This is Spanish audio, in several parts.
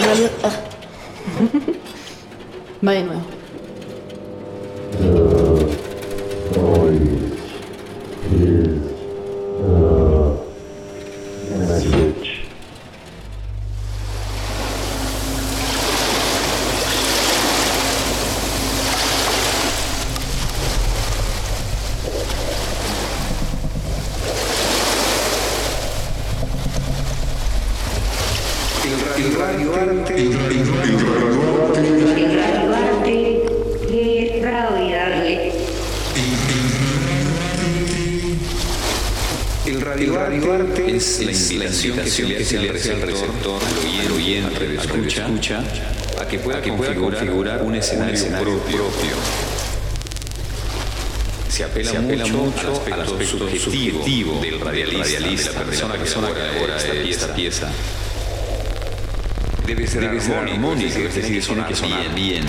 radio... ah. Apela, mucho, al aspecto, subjetivo, del radialista, de la persona, que elabora esta pieza. Debe ser, armónico, es decir, tiene que sonar bien.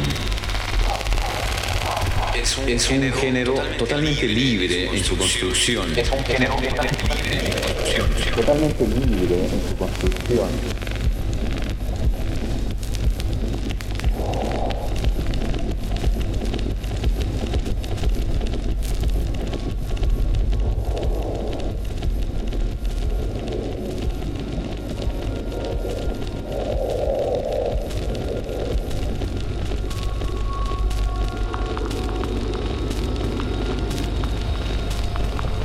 Es un, es un género, totalmente libre en su construcción. Es un género totalmente libre en su construcción. totalmente libre en su construcción.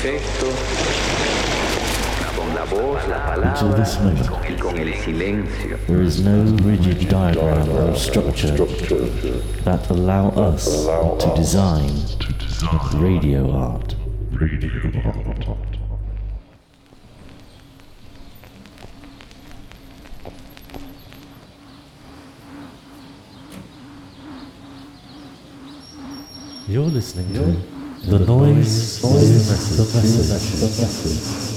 con con la voz, la Until palabra this moment, y con el silencio. there is no rigid diagram or structure that allow us to design radio art. Radio art. You're listening to the noise, is the message.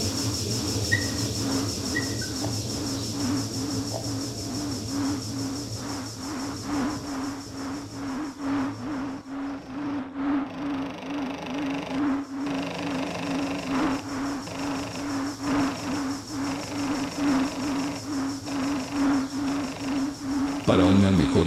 Para una mejor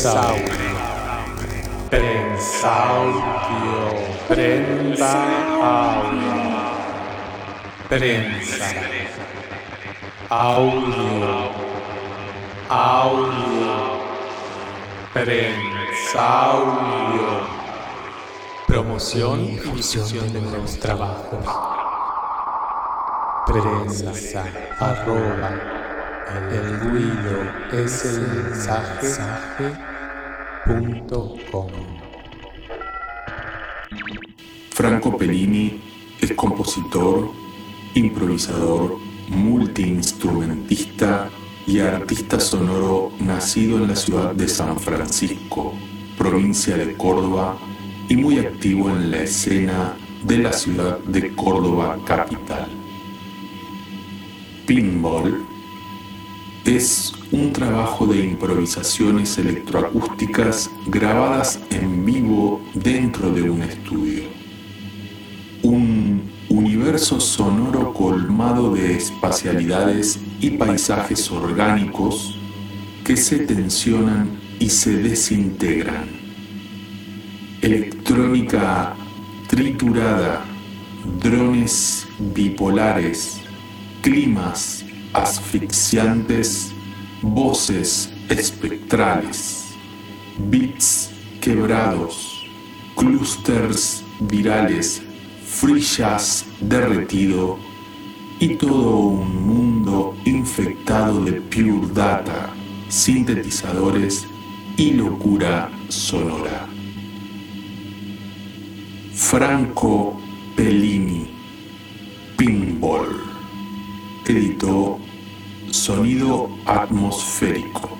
Prensa audio. Prensa audio. Prensa audio. Audio. Audio. Prensa audio. Promoción y difusión de nuevos trabajos. Prensa. Arroba. El ruido es el mensaje. Com. Franco Pellini es compositor, improvisador, multiinstrumentista y artista sonoro nacido en la ciudad de San Francisco, provincia de Córdoba, y muy activo en la escena de la ciudad de Córdoba capital. Pinball es un trabajo de improvisaciones electroacústicas grabadas en vivo dentro de un estudio. Un universo sonoro colmado de espacialidades y paisajes orgánicos que se tensionan y se desintegran. Electrónica triturada, drones bipolares, climas asfixiantes, voces espectrales, beats quebrados, clústeres virales, jazz derretido y todo un mundo infectado de pure data, sintetizadores y locura sonora. Franco Pellini, Pinball Sonido Atmosférico.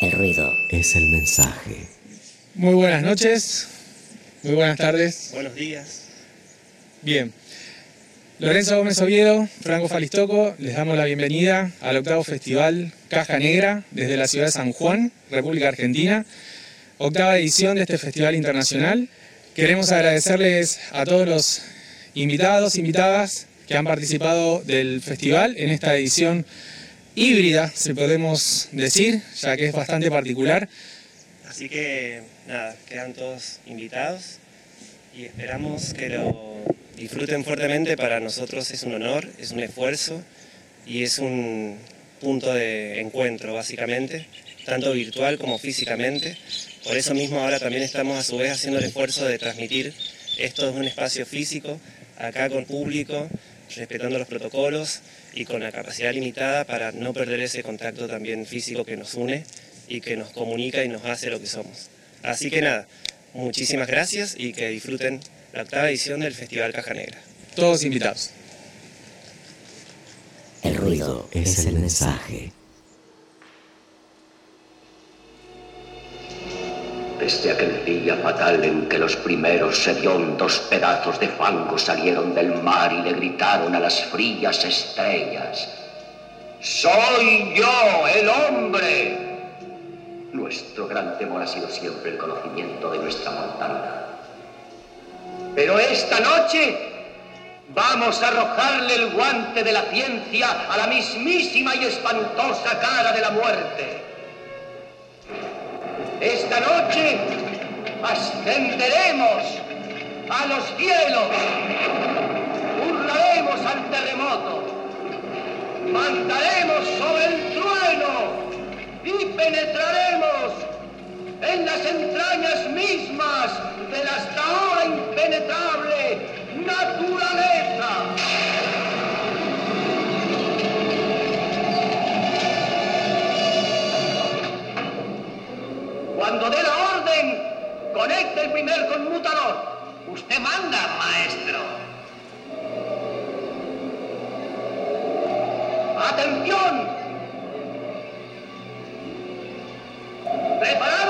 El ruido es el mensaje. Muy buenas noches, muy buenas tardes. Buenos días. Bien. Lorenzo Gómez Oviedo, Franco Falistoco, les damos la bienvenida al octavo festival Caja Negra desde la ciudad de San Juan, República Argentina. Octava edición de este festival internacional. Queremos agradecerles a todos los invitados, invitadas que han participado del festival en esta edición híbrida, si podemos decir, ya que es bastante particular. Así que nada, quedan todos invitados y esperamos que lo disfruten fuertemente. Para nosotros es un honor, es un esfuerzo y es un punto de encuentro básicamente, tanto virtual como físicamente. Por eso mismo ahora también estamos a su vez haciendo el esfuerzo de transmitir esto en un espacio físico, acá con público, respetando los protocolos y con la capacidad limitada para no perder ese contacto también físico que nos une y que nos comunica y nos hace lo que somos. Así que nada, muchísimas gracias y que disfruten la octava edición del Festival Caja Negra. Todos invitados. El ruido es el mensaje. Desde aquel día fatal en que los primeros hediondos pedazos de fango salieron del mar y le gritaron a las frías estrellas, ¡Soy yo, el hombre! Nuestro gran temor ha sido siempre el conocimiento de nuestra mortalidad. Pero esta noche vamos a arrojarle el guante de la ciencia a la mismísima y espantosa cara de la muerte. Esta noche ascenderemos a los cielos, burlaremos al terremoto, mandaremos sobre el trueno y penetraremos en las entrañas mismas de la hasta ahora impenetrable naturaleza. Cuando dé la orden, conecte el primer conmutador. Usted manda, maestro. ¡Atención! ¿Preparado?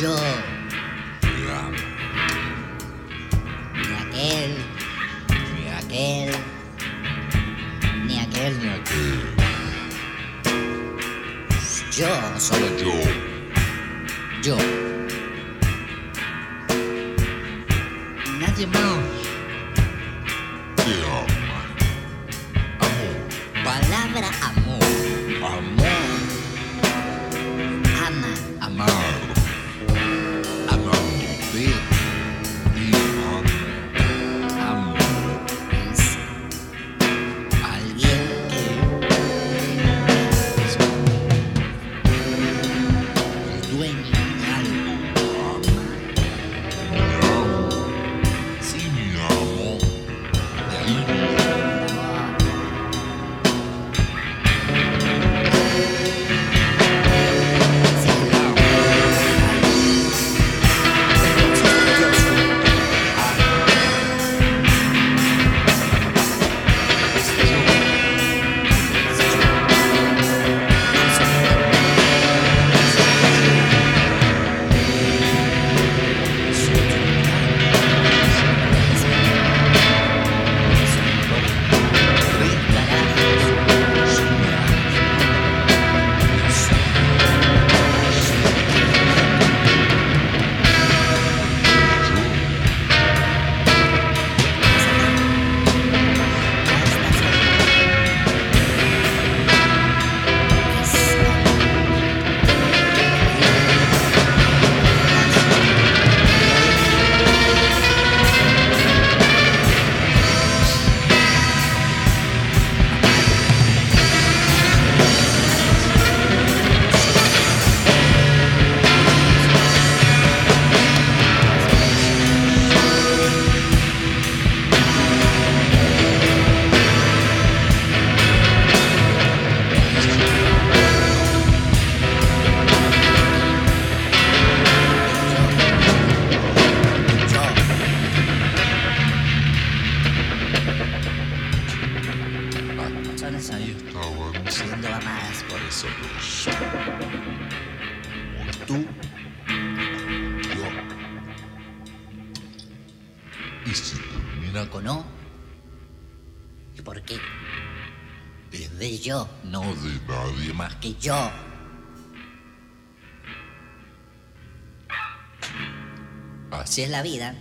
Yo. Yo. Así es la vida.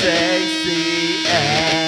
shakes.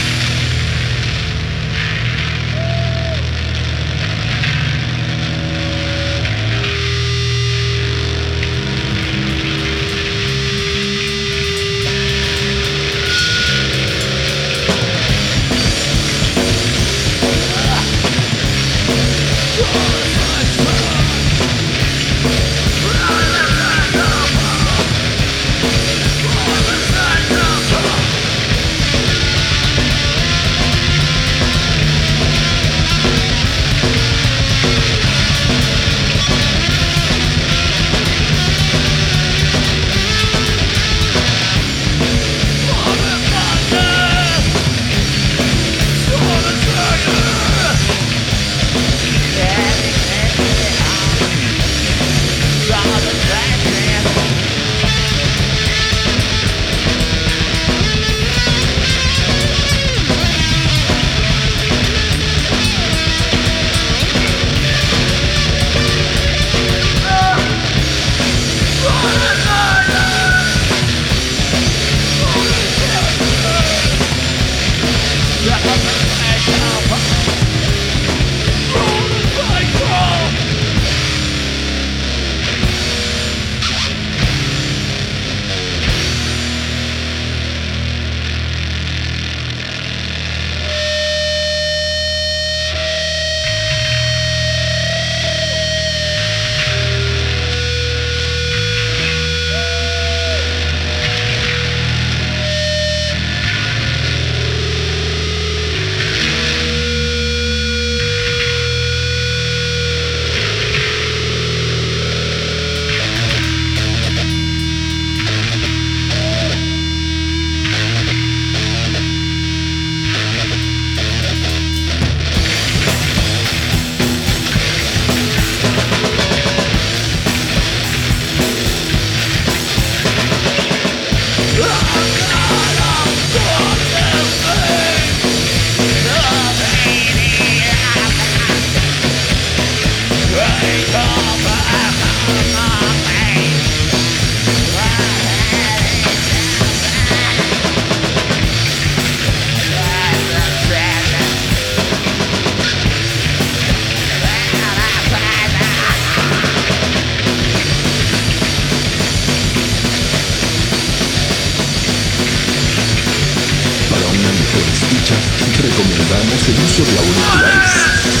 historia uniculais.